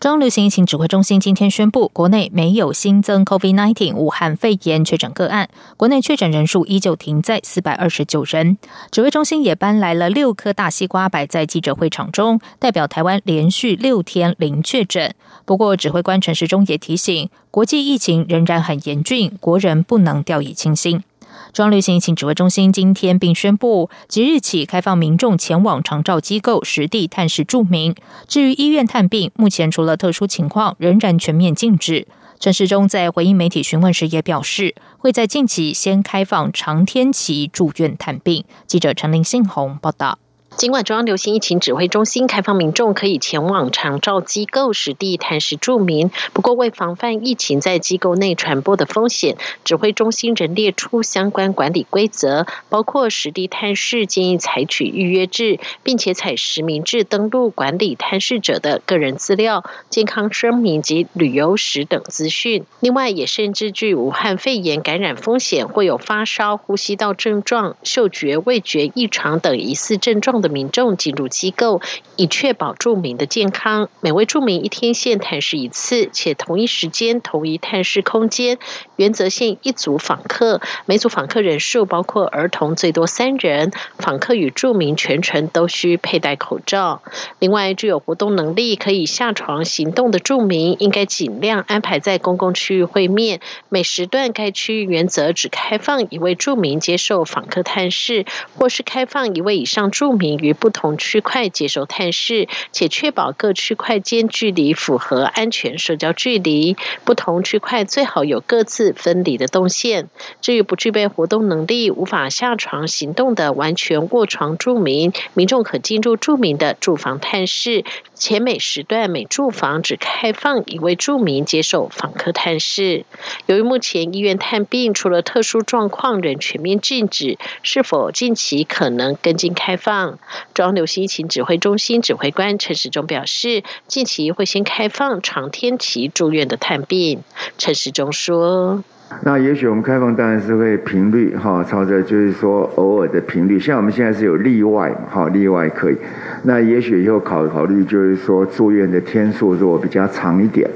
中央流行疫情指挥中心今天宣布，国内没有新增 COVID-19 武汉肺炎确诊个案，国内确诊人数依旧停在四百二十九人。指挥中心也搬来了六颗大西瓜摆在记者会场中，代表台湾连续六天零确诊。不过，指挥官陈时中也提醒，国际疫情仍然很严峻，国人不能掉以轻心。中央流行疫情指挥中心今天并宣布，即日起开放民众前往长照机构实地探视住民。至于医院探病，目前除了特殊情况，仍然全面禁止。陈世忠在回应媒体询问时也表示，会在近期先开放长天期住院探病。记者陈林信宏报道。尽管中央流行疫情指挥中心开放民众可以前往长照机构实地探视住民，不过为防范疫情在机构内传播的风险，指挥中心仍列出相关管理规则，包括实地探视建议采取预约制，并且采实名制登录管理探视者的个人资料、健康声明及旅游史等资讯。另外，也甚至具武汉肺炎感染风险，会有发烧、呼吸道症状、嗅觉、味觉异常等疑似症状的。民众进入机构，以确保住民的健康。每位住民一天限探视一次，且同一时间、同一探视空间。原则限一组访客，每组访客人数包括儿童最多三人。访客与住民全程都需佩戴口罩。另外，具有活动能力可以下床行动的住民，应该尽量安排在公共区域会面。每时段该区域原则只开放一位住民接受访客探视，或是开放一位以上住民。于不同区块接受探视，且确保各区块间距离符合安全社交距离。不同区块最好有各自分离的动线。至于不具备活动能力、无法下床行动的完全卧床住民，民众可进入住民的住房探视，且每时段每住房只开放一位住民接受访客探视。由于目前医院探病除了特殊状况仍全面禁止，是否近期可能跟进开放？中央流行疫情指挥中心指挥官陈时中表示，近期会先开放长天期住院的探病。陈时中说：“那也许我们开放当然是会频率哈，朝着就是说偶尔的频率，像我们现在是有例外哈，例外可以。那也许以后考考虑就是说住院的天数如果比较长一点。”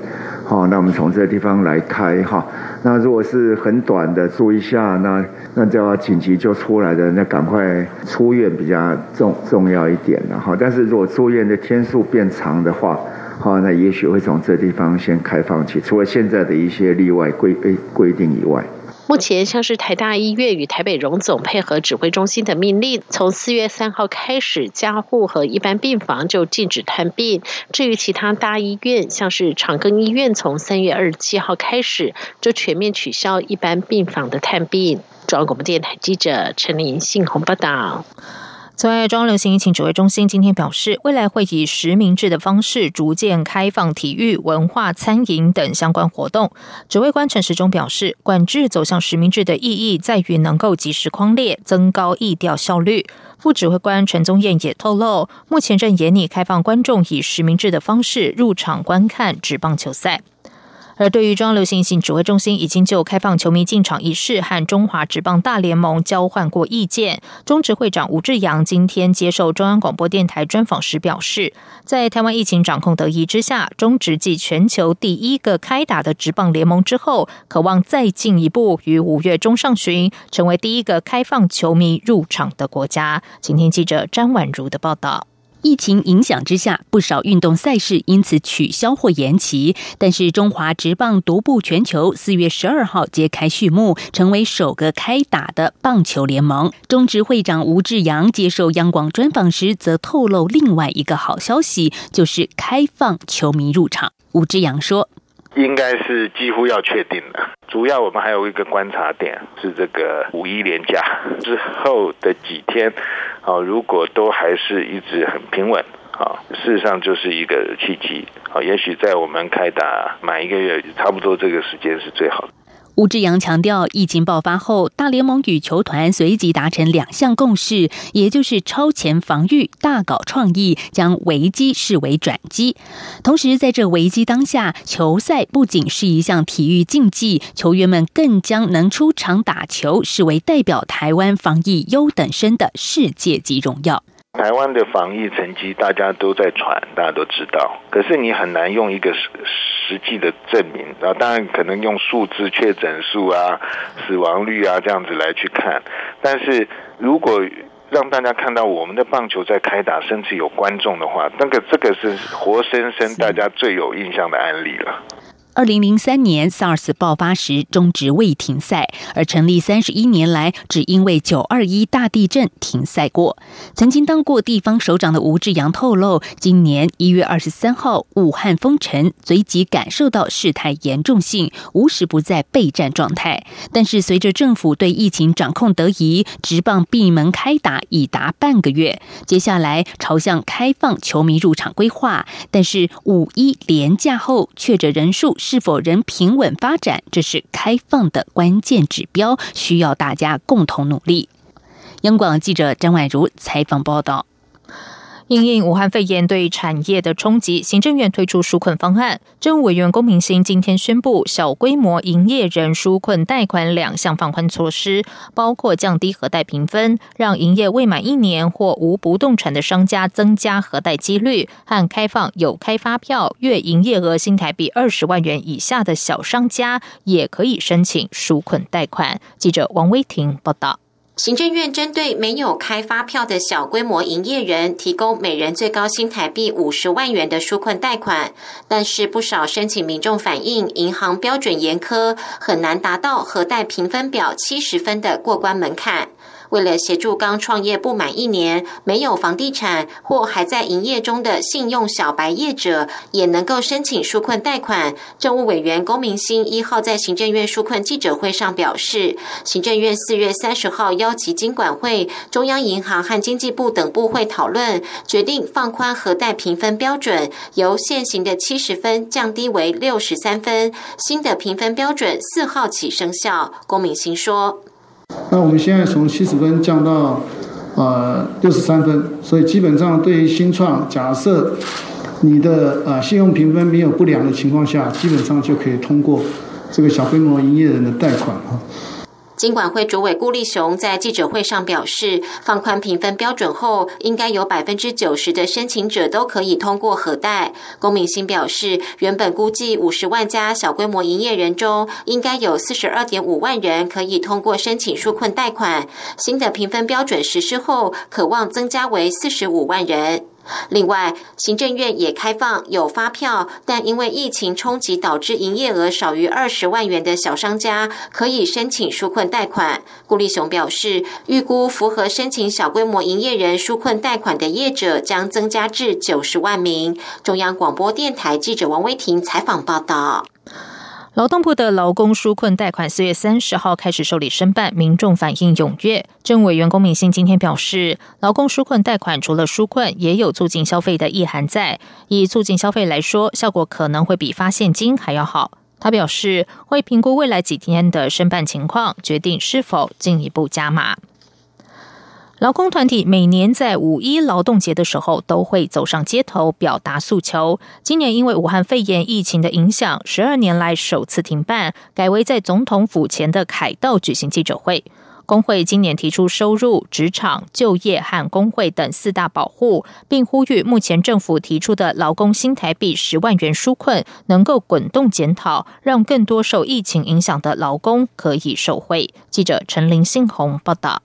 好，那我们从这个地方来开哈。那如果是很短的住一下，那那就要紧急就出来的，那赶快出院比较重重要一点了哈。但是如果住院的天数变长的话，好，那也许会从这地方先开放起，除了现在的一些例外规规定以外。目前，像是台大医院与台北荣总配合指挥中心的命令，从四月三号开始，加护和一般病房就禁止探病。至于其他大医院，像是长庚医院，从三月二十七号开始就全面取消一般病房的探病。中央广播电台记者陈林信鸿报道。此外，中央流行疫情指挥中心今天表示，未来会以实名制的方式逐渐开放体育、文化、餐饮等相关活动。指挥官陈时中表示，管制走向实名制的意义在于能够及时框列，增高疫调效率。副指挥官陈宗彦也透露，目前正严拟开放观众以实名制的方式入场观看职棒球赛。而对于中央流行性指挥中心已经就开放球迷进场一事和中华职棒大联盟交换过意见，中职会长吴志阳今天接受中央广播电台专访时表示，在台湾疫情掌控得宜之下，中职继全球第一个开打的职棒联盟之后，渴望再进一步，于五月中上旬成为第一个开放球迷入场的国家。今天记者张婉如的报道。疫情影响之下，不少运动赛事因此取消或延期。但是中华职棒独步全球，四月十二号揭开序幕，成为首个开打的棒球联盟。中职会长吴志阳接受央广专访时，则透露另外一个好消息，就是开放球迷入场。吴志阳说：“应该是几乎要确定了。主要我们还有一个观察点是这个五一连假之后的几天。”好，如果都还是一直很平稳，啊，事实上就是一个契机，好，也许在我们开打满一个月，差不多这个时间是最好的。吴志阳强调，疫情爆发后，大联盟与球团随即达成两项共识，也就是超前防御、大搞创意，将危机视为转机。同时，在这危机当下，球赛不仅是一项体育竞技，球员们更将能出场打球视为代表台湾防疫优等生的世界级荣耀。台湾的防疫成绩大家都在传，大家都知道，可是你很难用一个实实际的证明啊。当然可能用数字、确诊数啊、死亡率啊这样子来去看，但是如果让大家看到我们的棒球在开打，甚至有观众的话，那个这个是活生生大家最有印象的案例了。二零零三年 SARS 爆发时终止未停赛，而成立三十一年来只因为九二一大地震停赛过。曾经当过地方首长的吴志阳透露，今年一月二十三号武汉封城，随即感受到事态严重性，无时不在备战状态。但是随着政府对疫情掌控得宜，直棒闭门开打已达半个月，接下来朝向开放球迷入场规划。但是五一连假后确诊人数。是否仍平稳发展，这是开放的关键指标，需要大家共同努力。央广记者张婉茹采访报道。因应武汉肺炎对产业的冲击，行政院推出纾困方案。政务委员龚明鑫今天宣布，小规模营业人纾困贷款两项放宽措施，包括降低核贷评分，让营业未满一年或无不动产的商家增加核贷几率，和开放有开发票、月营业额新台币二十万元以下的小商家也可以申请纾困贷款。记者王威婷报道。行政院针对没有开发票的小规模营业人，提供每人最高新台币五十万元的纾困贷款，但是不少申请民众反映，银行标准严苛，很难达到核贷评分表七十分的过关门槛。为了协助刚创业不满一年、没有房地产或还在营业中的信用小白业者，也能够申请纾困贷款，政务委员龚明鑫一号在行政院纾困记者会上表示，行政院四月三十号邀集金管会、中央银行和经济部等部会讨论，决定放宽核贷评分标准，由现行的七十分降低为六十三分，新的评分标准四号起生效。龚明鑫说。那我们现在从七十分降到呃六十三分，所以基本上对于新创，假设你的呃信用评分没有不良的情况下，基本上就可以通过这个小规模营业人的贷款哈。金管会主委顾立雄在记者会上表示，放宽评分标准后，应该有百分之九十的申请者都可以通过核贷。龚明鑫表示，原本估计五十万家小规模营业人中，应该有四十二点五万人可以通过申请纾困贷款。新的评分标准实施后，可望增加为四十五万人。另外，行政院也开放有发票，但因为疫情冲击导致营业额少于二十万元的小商家，可以申请纾困贷款。顾立雄表示，预估符合申请小规模营业人纾困贷款的业者将增加至九十万名。中央广播电台记者王威婷采访报道。劳动部的劳工纾困贷款四月三十号开始受理申办，民众反应踊跃。政委员龚敏信今天表示，劳工纾困贷款除了纾困，也有促进消费的意涵在。以促进消费来说，效果可能会比发现金还要好。他表示，会评估未来几天的申办情况，决定是否进一步加码。劳工团体每年在五一劳动节的时候都会走上街头表达诉求。今年因为武汉肺炎疫情的影响，十二年来首次停办，改为在总统府前的凯道举行记者会。工会今年提出收入、职场、就业和工会等四大保护，并呼吁目前政府提出的劳工新台币十万元纾困能够滚动检讨，让更多受疫情影响的劳工可以受惠。记者陈林信宏报道。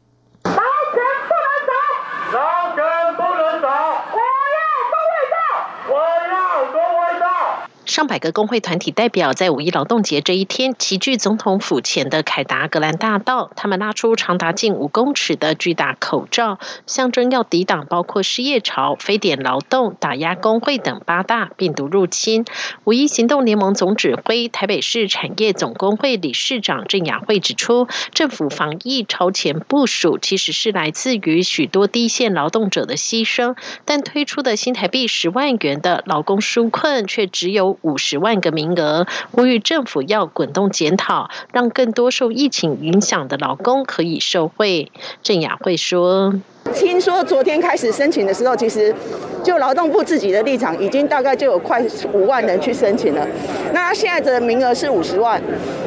上百个工会团体代表在五一劳动节这一天齐聚总统府前的凯达格兰大道，他们拉出长达近五公尺的巨大口罩，象征要抵挡包括失业潮、非典劳动、打压工会等八大病毒入侵。五一行动联盟总指挥、台北市产业总工会理事长郑雅慧指出，政府防疫超前部署其实是来自于许多低线劳动者的牺牲，但推出的新台币十万元的劳工纾困却只有。五十万个名额，呼吁政府要滚动检讨，让更多受疫情影响的劳工可以受惠。郑雅慧说。听说昨天开始申请的时候，其实就劳动部自己的立场，已经大概就有快五万人去申请了。那现在的名额是五十万，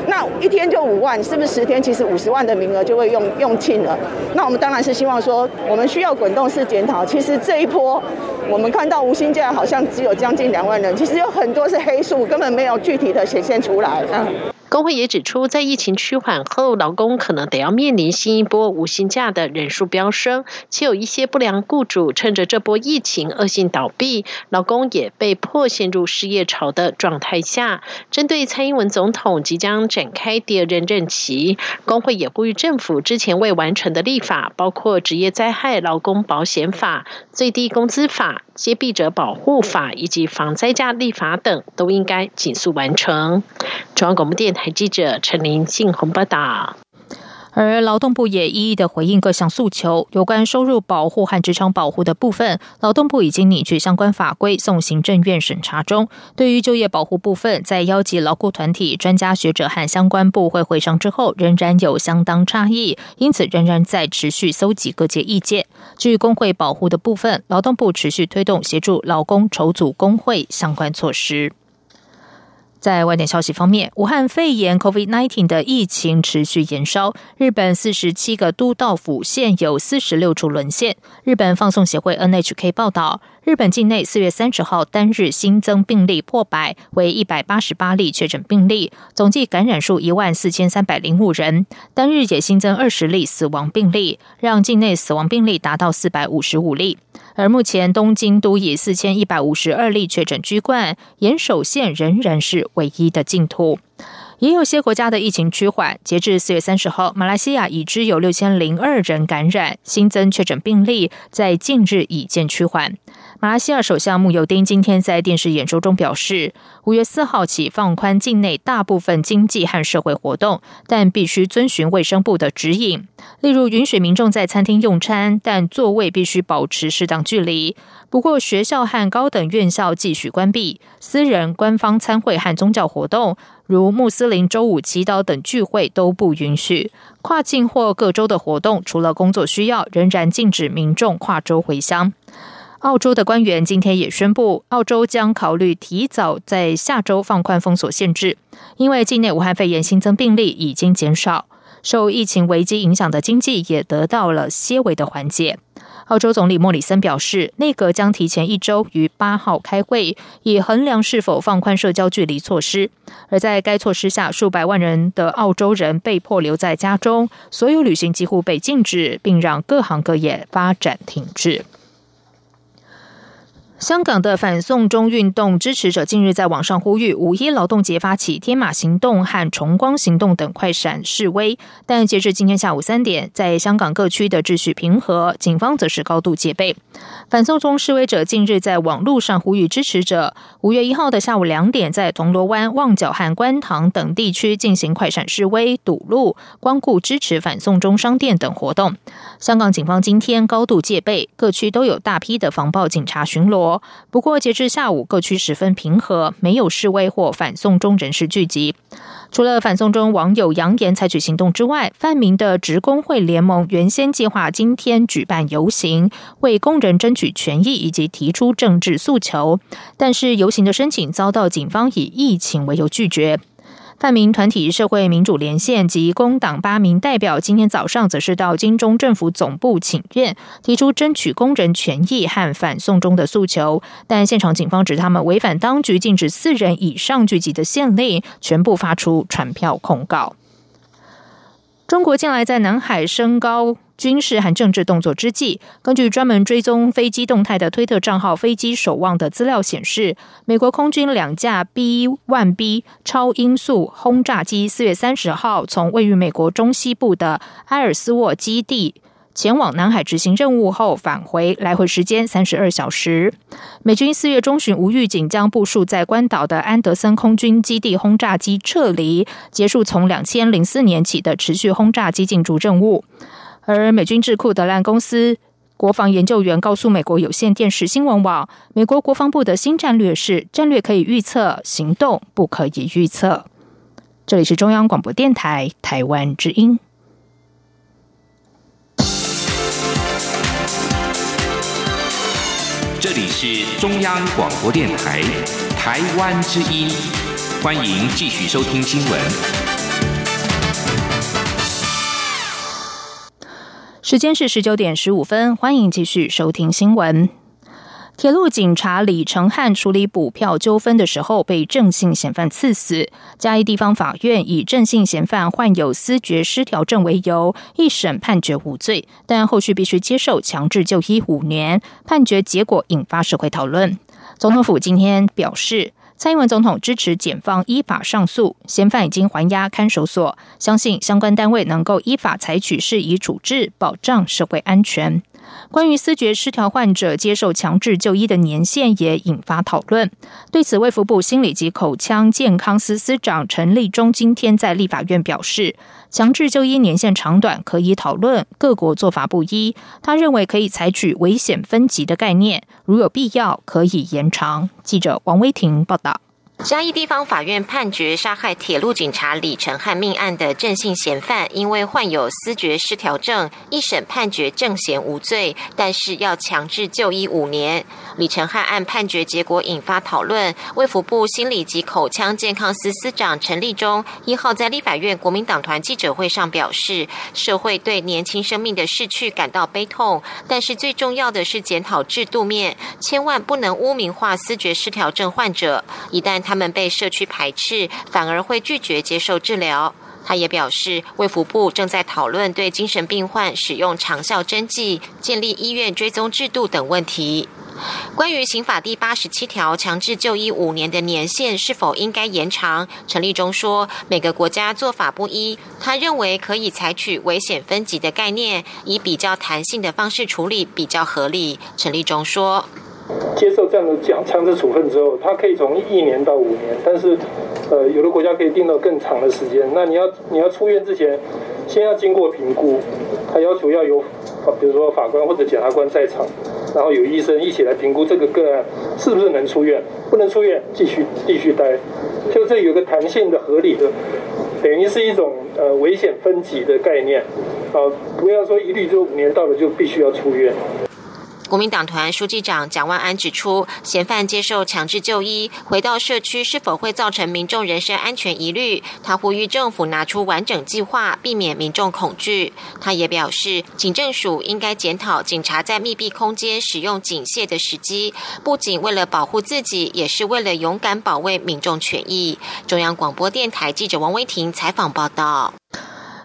那一天就五万，是不是十天其实五十万的名额就会用用尽了？那我们当然是希望说，我们需要滚动式检讨。其实这一波，我们看到无薪假好像只有将近两万人，其实有很多是黑数，根本没有具体的显现出来。嗯。工会也指出，在疫情趋缓后，劳工可能得要面临新一波无薪假的人数飙升，且有一些不良雇主趁着这波疫情恶性倒闭，劳工也被迫陷入失业潮的状态下。针对蔡英文总统即将展开第二任任期，工会也呼吁政府之前未完成的立法，包括职业灾害劳工保险法、最低工资法、接弊者保护法以及防灾假立法等，都应该紧速完成。中央广播电台。台记者陈林信鸿报道，而劳动部也一一的回应各项诉求。有关收入保护和职场保护的部分，劳动部已经拟具相关法规送行政院审查中。对于就业保护部分，在邀集劳雇团体、专家学者和相关部会会上之后，仍然有相当差异，因此仍然在持续搜集各界意见。至于工会保护的部分，劳动部持续推动协助劳工筹组工会相关措施。在外电消息方面，武汉肺炎 （COVID-19） 的疫情持续延烧，日本四十七个都道府县有四十六处沦陷。日本放送协会 （NHK） 报道。日本境内四月三十号单日新增病例破百，为一百八十八例确诊病例，总计感染数一万四千三百零五人。单日也新增二十例死亡病例，让境内死亡病例达到四百五十五例。而目前东京都以四千一百五十二例确诊居冠，岩手县仍然是唯一的净土。也有些国家的疫情趋缓。截至四月三十号，马来西亚已知有六千零二人感染，新增确诊病例在近日已见趋缓。马来西亚首相穆尤丁今天在电视演说中表示，五月四号起放宽境内大部分经济和社会活动，但必须遵循卫生部的指引，例如允许民众在餐厅用餐，但座位必须保持适当距离。不过，学校和高等院校继续关闭，私人、官方参会和宗教活动。如穆斯林周五祈祷等聚会都不允许，跨境或各州的活动除了工作需要，仍然禁止民众跨州回乡。澳洲的官员今天也宣布，澳洲将考虑提早在下周放宽封锁限制，因为境内武汉肺炎新增病例已经减少，受疫情危机影响的经济也得到了些微的缓解。澳洲总理莫里森表示，内阁将提前一周于八号开会，以衡量是否放宽社交距离措施。而在该措施下，数百万人的澳洲人被迫留在家中，所有旅行几乎被禁止，并让各行各业发展停滞。香港的反送中运动支持者近日在网上呼吁五一劳动节发起天马行动和崇光行动等快闪示威，但截至今天下午三点，在香港各区的秩序平和，警方则是高度戒备。反送中示威者近日在网络上呼吁支持者，五月一号的下午两点，在铜锣湾、旺角和观塘等地区进行快闪示威、堵路、光顾支持反送中商店等活动。香港警方今天高度戒备，各区都有大批的防暴警察巡逻。不过，截至下午，各区十分平和，没有示威或反送中人士聚集。除了反送中网友扬言采取行动之外，泛民的职工会联盟原先计划今天举办游行，为工人争取权益以及提出政治诉求，但是游行的申请遭到警方以疫情为由拒绝。泛民团体社会民主连线及工党八名代表今天早上则是到金钟政府总部请愿，提出争取工人权益和反送中的诉求。但现场警方指他们违反当局禁止四人以上聚集的限令，全部发出传票控告。中国近来在南海升高。军事和政治动作之际，根据专门追踪飞机动态的推特账号“飞机守望”的资料显示，美国空军两架 B-1B 超音速轰炸机四月三十号从位于美国中西部的埃尔斯沃基地前往南海执行任务后返回，来回时间三十二小时。美军四月中旬无预警将部署在关岛的安德森空军基地轰炸机撤离，结束从两千零四年起的持续轰炸机进驻任务。而美军智库德兰公司国防研究员告诉美国有线电视新闻网，美国国防部的新战略是：战略可以预测，行动不可以预测。这里是中央广播电台台湾之音。这里是中央广播电台台湾之音，欢迎继续收听新闻。时间是十九点十五分，欢迎继续收听新闻。铁路警察李成汉处理补票纠纷的时候，被郑姓嫌犯刺死。嘉义地方法院以郑姓嫌犯患有思觉失调症为由，一审判决无罪，但后续必须接受强制就医五年。判决结果引发社会讨论。总统府今天表示。蔡英文总统支持检方依法上诉，嫌犯已经还押看守所，相信相关单位能够依法采取适宜处置，保障社会安全。关于思觉失调患者接受强制就医的年限也引发讨论。对此，卫福部心理及口腔健康司司长陈立忠今天在立法院表示，强制就医年限长短可以讨论，各国做法不一。他认为可以采取危险分级的概念，如有必要可以延长。记者王威婷报道。嘉义地方法院判决杀害铁路警察李成汉命案的郑姓嫌犯，因为患有思觉失调症，一审判决郑嫌无罪，但是要强制就医五年。李成汉案判决结果引发讨论。卫福部心理及口腔健康司司长陈立忠一号在立法院国民党团记者会上表示，社会对年轻生命的逝去感到悲痛，但是最重要的是检讨制度面，千万不能污名化思觉失调症患者。一旦他他们被社区排斥，反而会拒绝接受治疗。他也表示，卫福部正在讨论对精神病患使用长效针剂、建立医院追踪制度等问题。关于刑法第八十七条强制就医五年的年限是否应该延长，陈立忠说，每个国家做法不一，他认为可以采取危险分级的概念，以比较弹性的方式处理比较合理。陈立忠说。接受这样的强强制处分之后，他可以从一年到五年，但是，呃，有的国家可以定到更长的时间。那你要你要出院之前，先要经过评估，他要求要有，比如说法官或者检察官在场，然后有医生一起来评估这个个案是不是能出院，不能出院继续继续待，就这有个弹性的、合理的，等于是一种呃危险分级的概念，啊，不要说一律就五年到了就必须要出院。国民党团书记长蒋万安指出，嫌犯接受强制就医，回到社区是否会造成民众人身安全疑虑？他呼吁政府拿出完整计划，避免民众恐惧。他也表示，警政署应该检讨警察在密闭空间使用警械的时机，不仅为了保护自己，也是为了勇敢保卫民众权益。中央广播电台记者王威婷采访报道。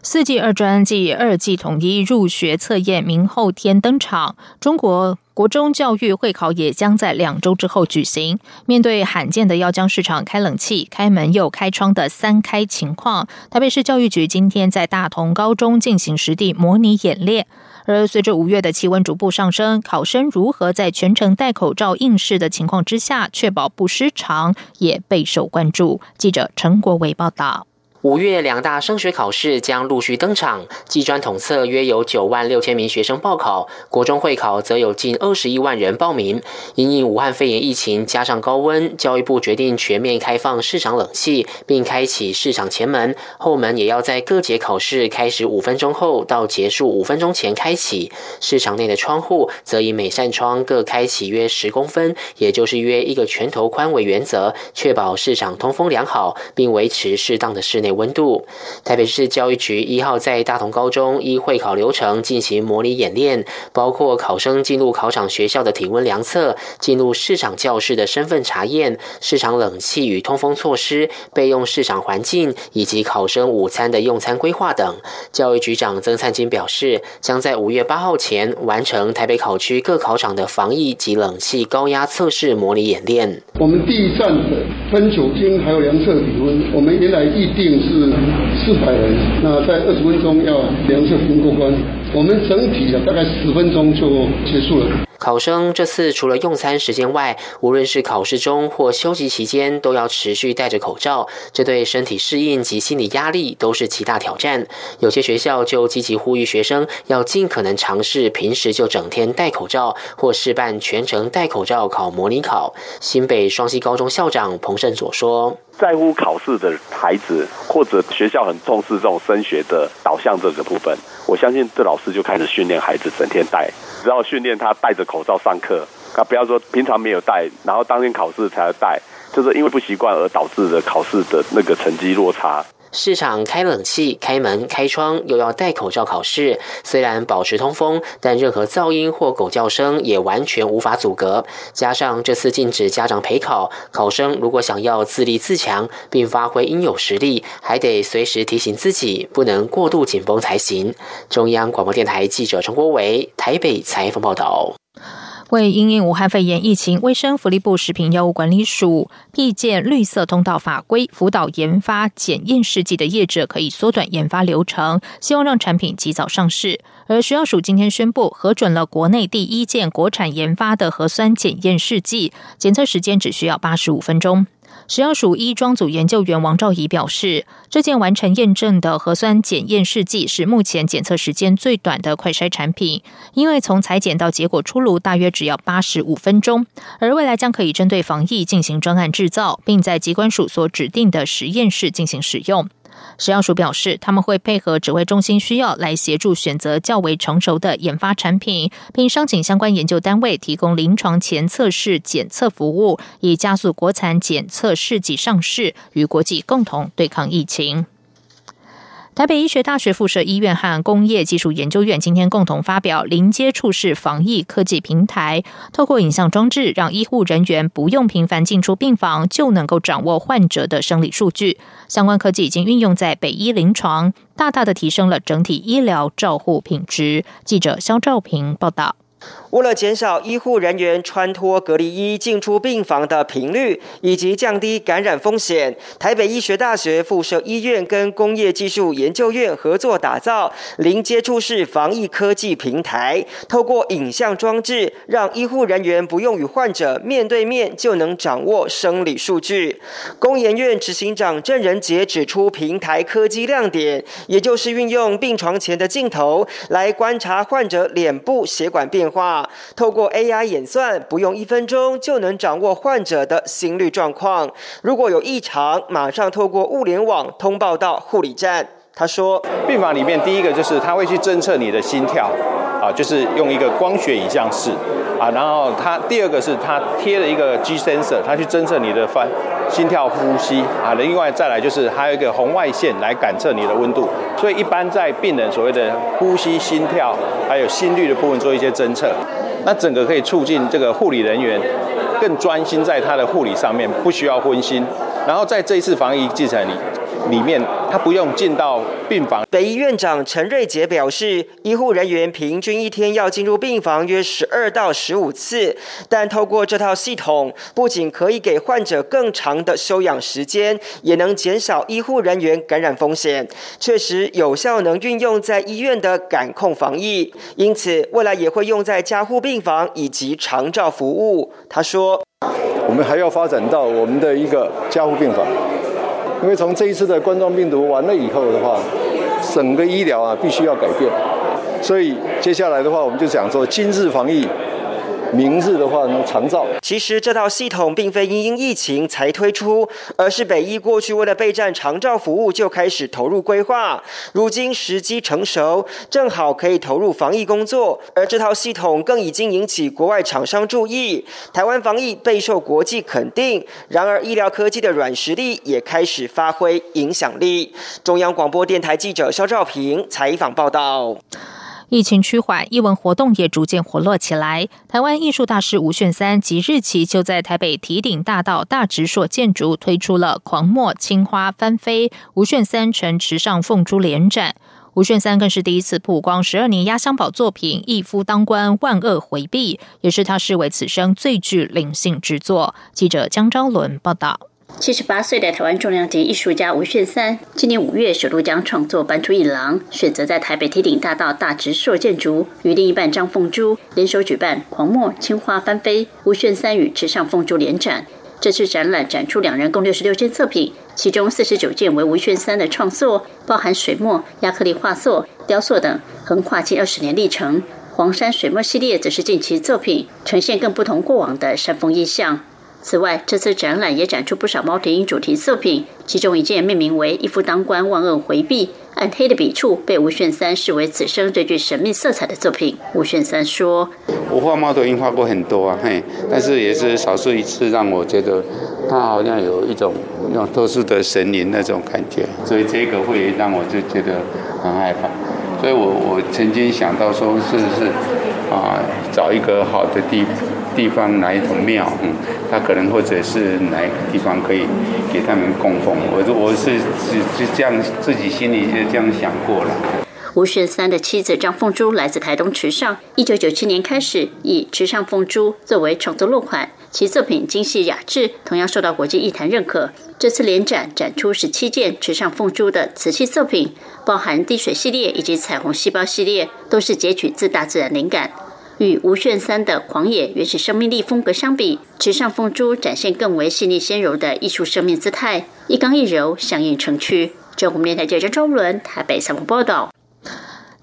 四季二专暨二季统一入学测验明后天登场，中国国中教育会考也将在两周之后举行。面对罕见的要将市场开冷气、开门又开窗的三开情况，台北市教育局今天在大同高中进行实地模拟演练。而随着五月的气温逐步上升，考生如何在全程戴口罩应试的情况之下，确保不失常，也备受关注。记者陈国伟报道。五月两大升学考试将陆续登场，技专统测约有九万六千名学生报考，国中会考则有近二十一万人报名。因应武汉肺炎疫情加上高温，教育部决定全面开放市场冷气，并开启市场前门，后门也要在各节考试开始五分钟后到结束五分钟前开启。市场内的窗户则以每扇窗各开启约十公分，也就是约一个拳头宽为原则，确保市场通风良好，并维持适当的室内。温度，台北市教育局一号在大同高中依会考流程进行模拟演练，包括考生进入考场学校的体温量测、进入市场教室的身份查验、市场冷气与通风措施、备用市场环境以及考生午餐的用餐规划等。教育局长曾灿金表示，将在五月八号前完成台北考区各考场的防疫及冷气高压测试模拟演练。我们第一站的分酒精还有量测体温，我们原来预定。是四百人，那在二十分钟要量测评过关。我们整体的大概十分钟就结束了。考生这次除了用餐时间外，无论是考试中或休息期间，都要持续戴着口罩，这对身体适应及心理压力都是极大挑战。有些学校就积极呼吁学生要尽可能尝试平时就整天戴口罩，或试办全程戴口罩考模拟考。新北双溪高中校长彭胜佐说：“在乎考试的孩子，或者学校很重视这种升学的导向这个部分，我相信这老师就开始训练孩子整天戴。”只要训练他戴着口罩上课，他，不要说平常没有戴，然后当天考试才要戴，就是因为不习惯而导致的考试的那个成绩落差。市场开冷气、开门、开窗，又要戴口罩考试。虽然保持通风，但任何噪音或狗叫声也完全无法阻隔。加上这次禁止家长陪考，考生如果想要自立自强并发挥应有实力，还得随时提醒自己不能过度紧绷才行。中央广播电台记者陈国伟台北采访报道。为因应武汉肺炎疫情，卫生福利部食品药物管理署辟建绿色通道法规，辅导研发检验试剂的业者可以缩短研发流程，希望让产品及早上市。而食药署今天宣布核准了国内第一件国产研发的核酸检验试剂，检测时间只需要八十五分钟。食药署医装组研究员王兆仪表示，这件完成验证的核酸检验试剂是目前检测时间最短的快筛产品，因为从裁剪到结果出炉大约只要八十五分钟，而未来将可以针对防疫进行专案制造，并在机关署所指定的实验室进行使用。食药署表示，他们会配合指挥中心需要，来协助选择较为成熟的研发产品，并商请相关研究单位提供临床前测试检测服务，以加速国产检测试剂上市，与国际共同对抗疫情。台北医学大学附设医院和工业技术研究院今天共同发表零接触式防疫科技平台，透过影像装置，让医护人员不用频繁进出病房，就能够掌握患者的生理数据。相关科技已经运用在北医临床，大大的提升了整体医疗照护品质。记者肖兆平报道。为了减少医护人员穿脱隔离衣进出病房的频率，以及降低感染风险，台北医学大学附设医院跟工业技术研究院合作打造零接触式防疫科技平台，透过影像装置，让医护人员不用与患者面对面就能掌握生理数据。工研院执行长郑仁杰指出，平台科技亮点，也就是运用病床前的镜头来观察患者脸部血管变化。透过 AI 演算，不用一分钟就能掌握患者的心率状况。如果有异常，马上透过物联网通报到护理站。他说，病房里面第一个就是他会去侦测你的心跳，啊，就是用一个光学影像室，啊，然后他第二个是他贴了一个 G sensor，他去侦测你的翻心跳、呼吸，啊，另外再来就是还有一个红外线来感测你的温度。所以一般在病人所谓的呼吸、心跳还有心率的部分做一些侦测，那整个可以促进这个护理人员更专心在他的护理上面，不需要分心。然后在这一次防疫计程里。里面他不用进到病房。北医院长陈瑞杰表示，医护人员平均一天要进入病房约十二到十五次，但透过这套系统，不仅可以给患者更长的休养时间，也能减少医护人员感染风险，确实有效能运用在医院的感控防疫。因此，未来也会用在加护病房以及长照服务。他说：“我们还要发展到我们的一个加护病房。”因为从这一次的冠状病毒完了以后的话，整个医疗啊必须要改变，所以接下来的话，我们就讲说今日防疫。明日的话呢，长照。其实这套系统并非因因疫情才推出，而是北医过去为了备战长照服务就开始投入规划。如今时机成熟，正好可以投入防疫工作。而这套系统更已经引起国外厂商注意，台湾防疫备受国际肯定。然而医疗科技的软实力也开始发挥影响力。中央广播电台记者肖兆平采访报道。疫情趋缓，艺文活动也逐渐活络起来。台湾艺术大师吴炫三即日起就在台北提顶大道大直硕建筑推出了“狂墨青花翻飞”吴炫三乘池上凤珠联展。吴炫三更是第一次曝光十二年压箱宝作品《一夫当关万恶回避》，也是他视为此生最具灵性之作。记者江昭伦报道。七十八岁的台湾重量级艺术家吴炫三，今年五月首度将创作搬出一廊，选择在台北天顶大道大直塑建筑，与另一半张凤珠联手举办《狂墨青花翻飞》吴炫三与池上凤珠联展。这次展览展出两人共六十六件作品，其中四十九件为吴炫三的创作，包含水墨、亚克力画作、雕塑等，横跨近二十年历程。黄山水墨系列则是近期作品，呈现更不同过往的山峰意象。此外，这次展览也展出不少猫头鹰主题作品，其中一件命名为“一夫当关，万恶回避”，暗黑的笔触被吴炫三视为此生最具神秘色彩的作品。吴炫三说：“我画猫头鹰画过很多啊，嘿，但是也是少数一次让我觉得它好像有一种那种特殊的神灵那种感觉，所以这个会让我就觉得很害怕。所以我我曾经想到说，是不是啊，找一个好的地。”地方哪一种庙，嗯，他可能或者是哪一个地方可以给他们供奉，我我是是是这样自己心里就这样想过了。吴炫三的妻子张凤珠来自台东池上，一九九七年开始以池上凤珠作为创作落款，其作品精细雅致，同样受到国际艺坛认可。这次联展展出十七件池上凤珠的瓷器作品，包含滴水系列以及彩虹细胞系列，都是截取自大自然灵感。与吴炫三的狂野原始生命力风格相比，池上凤珠展现更为细腻纤柔的艺术生命姿态，一刚一柔，相映成趣。中国电台记者周伦台北采访报道。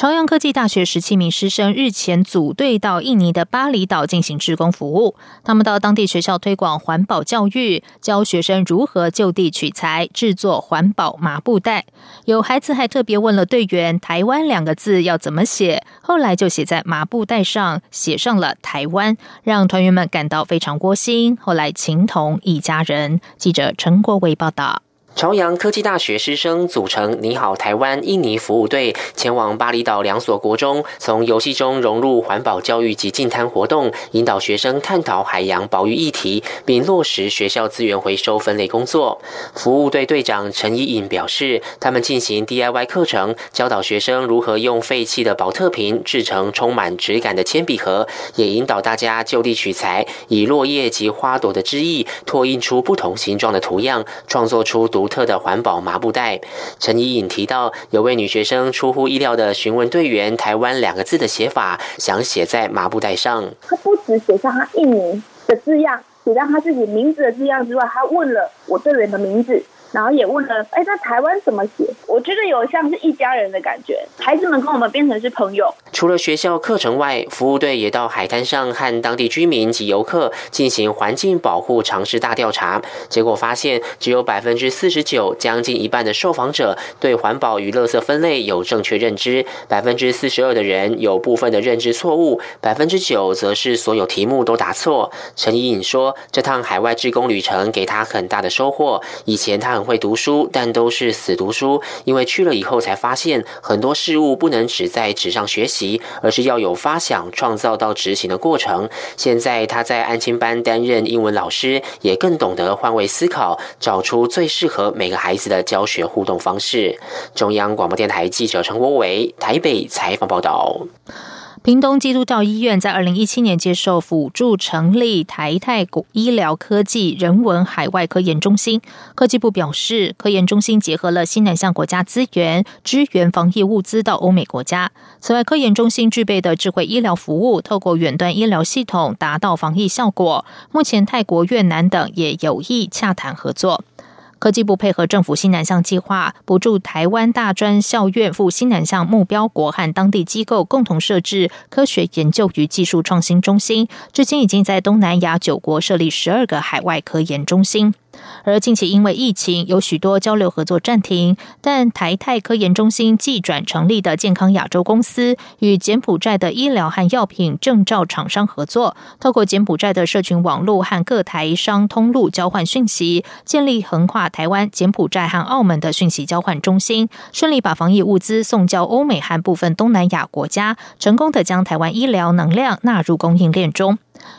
朝阳科技大学十七名师生日前组队到印尼的巴厘岛进行志工服务。他们到当地学校推广环保教育，教学生如何就地取材制作环保麻布袋。有孩子还特别问了队员“台湾”两个字要怎么写，后来就写在麻布袋上，写上了“台湾”，让团员们感到非常窝心。后来情同一家人。记者陈国伟报道。朝阳科技大学师生组成“你好台湾”印尼服务队，前往巴厘岛两所国中，从游戏中融入环保教育及净滩活动，引导学生探讨海洋保育议题，并落实学校资源回收分类工作。服务队队长陈怡颖表示，他们进行 DIY 课程，教导学生如何用废弃的保特瓶制成充满质感的铅笔盒，也引导大家就地取材，以落叶及花朵的枝叶拓印出不同形状的图样，创作出独。独特的环保麻布袋，陈怡颖提到，有位女学生出乎意料的询问队员“台湾”两个字的写法，想写在麻布袋上。她不止写上她印尼的字样，写上她自己名字的字样之外，还问了我队员的名字。然后也问了，哎，那台湾怎么写？我觉得有像是一家人的感觉，孩子们跟我们变成是朋友。除了学校课程外，服务队也到海滩上和当地居民及游客进行环境保护尝试大调查。结果发现，只有百分之四十九，将近一半的受访者对环保与垃圾分类有正确认知；百分之四十二的人有部分的认知错误；百分之九则是所有题目都答错。陈怡颖说，这趟海外志工旅程给他很大的收获。以前他。会读书，但都是死读书。因为去了以后才发现，很多事物不能只在纸上学习，而是要有发想、创造到执行的过程。现在他在安亲班担任英文老师，也更懂得换位思考，找出最适合每个孩子的教学互动方式。中央广播电台记者陈国伟台北采访报道。屏东基督教医院在二零一七年接受辅助成立台泰医疗科技人文海外科研中心。科技部表示，科研中心结合了新南向国家资源，支援防疫物资到欧美国家。此外，科研中心具备的智慧医疗服务，透过远端医疗系统达到防疫效果。目前，泰国、越南等也有意洽谈合作。科技部配合政府新南向计划，补助台湾大专校院赴新南向目标国和当地机构共同设置科学研究与技术创新中心，至今已经在东南亚九国设立十二个海外科研中心。而近期因为疫情，有许多交流合作暂停，但台泰科研中心寄转成立的健康亚洲公司，与柬埔寨的医疗和药品证照厂商合作，透过柬埔寨的社群网络和各台商通路交换讯息，建立横跨台湾、柬埔寨和澳门的讯息交换中心，顺利把防疫物资送交欧美和部分东南亚国家，成功的将台湾医疗能量纳入供应链中。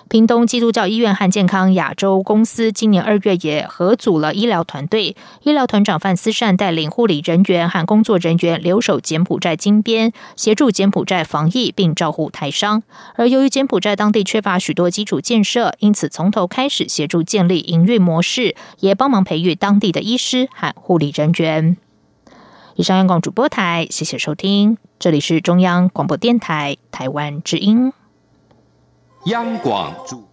屏东基督教医院和健康亚洲公司今年二月也合组了医疗团队，医疗团长范思善带领护理人员和工作人员留守柬埔寨金边，协助柬埔寨防疫并照顾台商。而由于柬埔寨当地缺乏许多基础建设，因此从头开始协助建立营运模式，也帮忙培育当地的医师和护理人员。以上央广主播台，谢谢收听，这里是中央广播电台台湾之音。央广主。